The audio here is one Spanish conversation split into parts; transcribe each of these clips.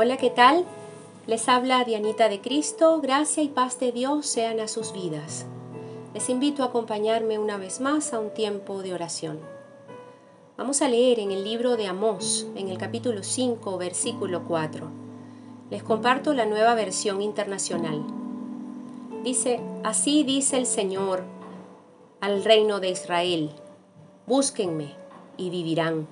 Hola, ¿qué tal? Les habla Dianita de Cristo, gracia y paz de Dios sean a sus vidas. Les invito a acompañarme una vez más a un tiempo de oración. Vamos a leer en el libro de Amós, en el capítulo 5, versículo 4. Les comparto la nueva versión internacional. Dice, así dice el Señor al reino de Israel, búsquenme y vivirán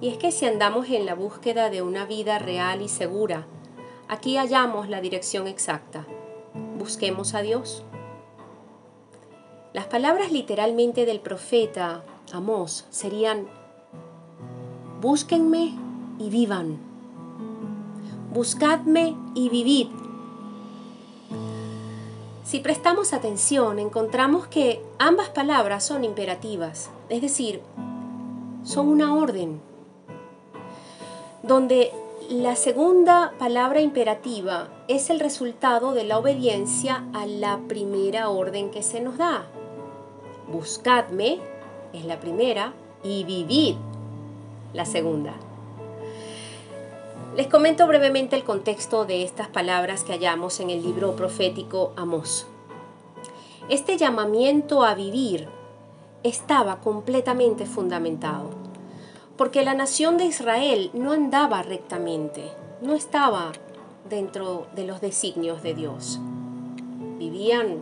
y es que si andamos en la búsqueda de una vida real y segura, aquí hallamos la dirección exacta. Busquemos a Dios. Las palabras literalmente del profeta Amós serían, búsquenme y vivan. Buscadme y vivid. Si prestamos atención, encontramos que ambas palabras son imperativas, es decir, son una orden donde la segunda palabra imperativa es el resultado de la obediencia a la primera orden que se nos da. Buscadme es la primera y vivid la segunda. Les comento brevemente el contexto de estas palabras que hallamos en el libro profético Amós. Este llamamiento a vivir estaba completamente fundamentado porque la nación de Israel no andaba rectamente, no estaba dentro de los designios de Dios. Vivían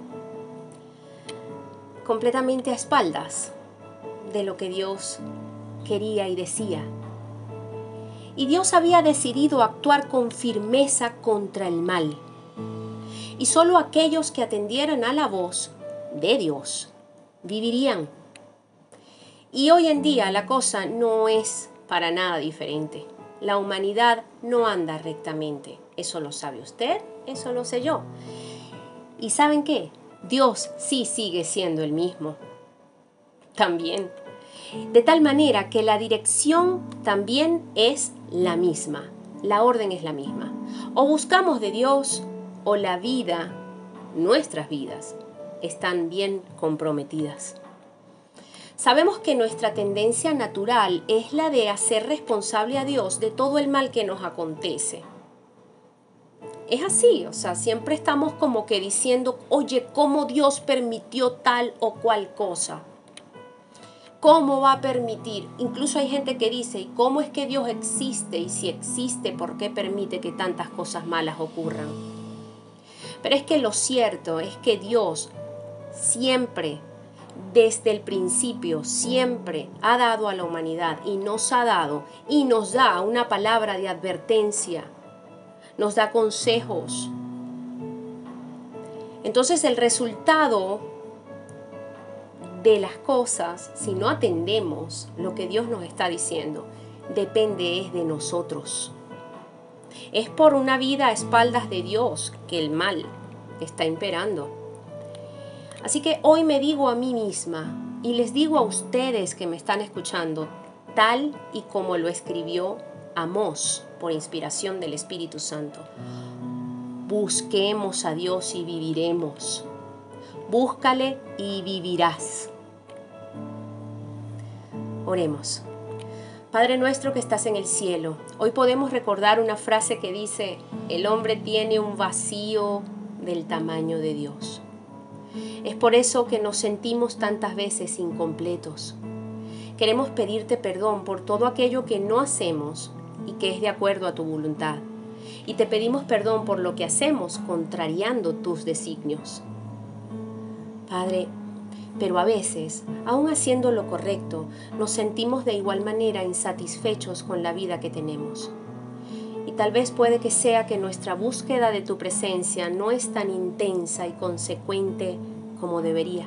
completamente a espaldas de lo que Dios quería y decía. Y Dios había decidido actuar con firmeza contra el mal. Y solo aquellos que atendieran a la voz de Dios vivirían y hoy en día la cosa no es para nada diferente. La humanidad no anda rectamente. Eso lo sabe usted, eso lo sé yo. ¿Y saben qué? Dios sí sigue siendo el mismo. También. De tal manera que la dirección también es la misma. La orden es la misma. O buscamos de Dios o la vida, nuestras vidas, están bien comprometidas. Sabemos que nuestra tendencia natural es la de hacer responsable a Dios de todo el mal que nos acontece. Es así, o sea, siempre estamos como que diciendo, oye, ¿cómo Dios permitió tal o cual cosa? ¿Cómo va a permitir? Incluso hay gente que dice, ¿y cómo es que Dios existe? Y si existe, ¿por qué permite que tantas cosas malas ocurran? Pero es que lo cierto es que Dios siempre desde el principio siempre ha dado a la humanidad y nos ha dado y nos da una palabra de advertencia, nos da consejos. Entonces el resultado de las cosas, si no atendemos lo que Dios nos está diciendo, depende es de nosotros. Es por una vida a espaldas de Dios que el mal está imperando. Así que hoy me digo a mí misma y les digo a ustedes que me están escuchando, tal y como lo escribió Amós por inspiración del Espíritu Santo. Busquemos a Dios y viviremos. Búscale y vivirás. Oremos. Padre nuestro que estás en el cielo, hoy podemos recordar una frase que dice, el hombre tiene un vacío del tamaño de Dios. Es por eso que nos sentimos tantas veces incompletos. Queremos pedirte perdón por todo aquello que no hacemos y que es de acuerdo a tu voluntad. Y te pedimos perdón por lo que hacemos contrariando tus designios. Padre, pero a veces, aun haciendo lo correcto, nos sentimos de igual manera insatisfechos con la vida que tenemos. Tal vez puede que sea que nuestra búsqueda de tu presencia no es tan intensa y consecuente como debería.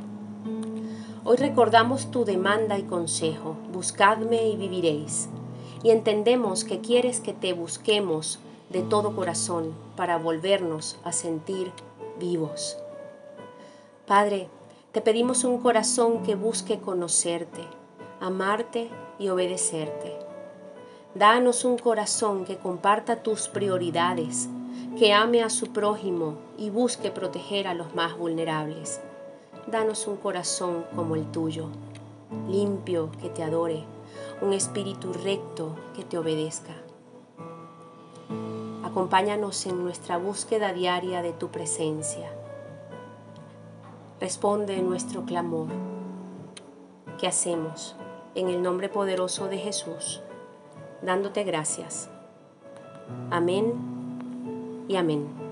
Hoy recordamos tu demanda y consejo, buscadme y viviréis, y entendemos que quieres que te busquemos de todo corazón para volvernos a sentir vivos. Padre, te pedimos un corazón que busque conocerte, amarte y obedecerte. Danos un corazón que comparta tus prioridades, que ame a su prójimo y busque proteger a los más vulnerables danos un corazón como el tuyo, limpio que te adore, un espíritu recto que te obedezca. Acompáñanos en nuestra búsqueda diaria de tu presencia. Responde nuestro clamor. ¿Qué hacemos? En el nombre poderoso de Jesús, dándote gracias. Amén y amén.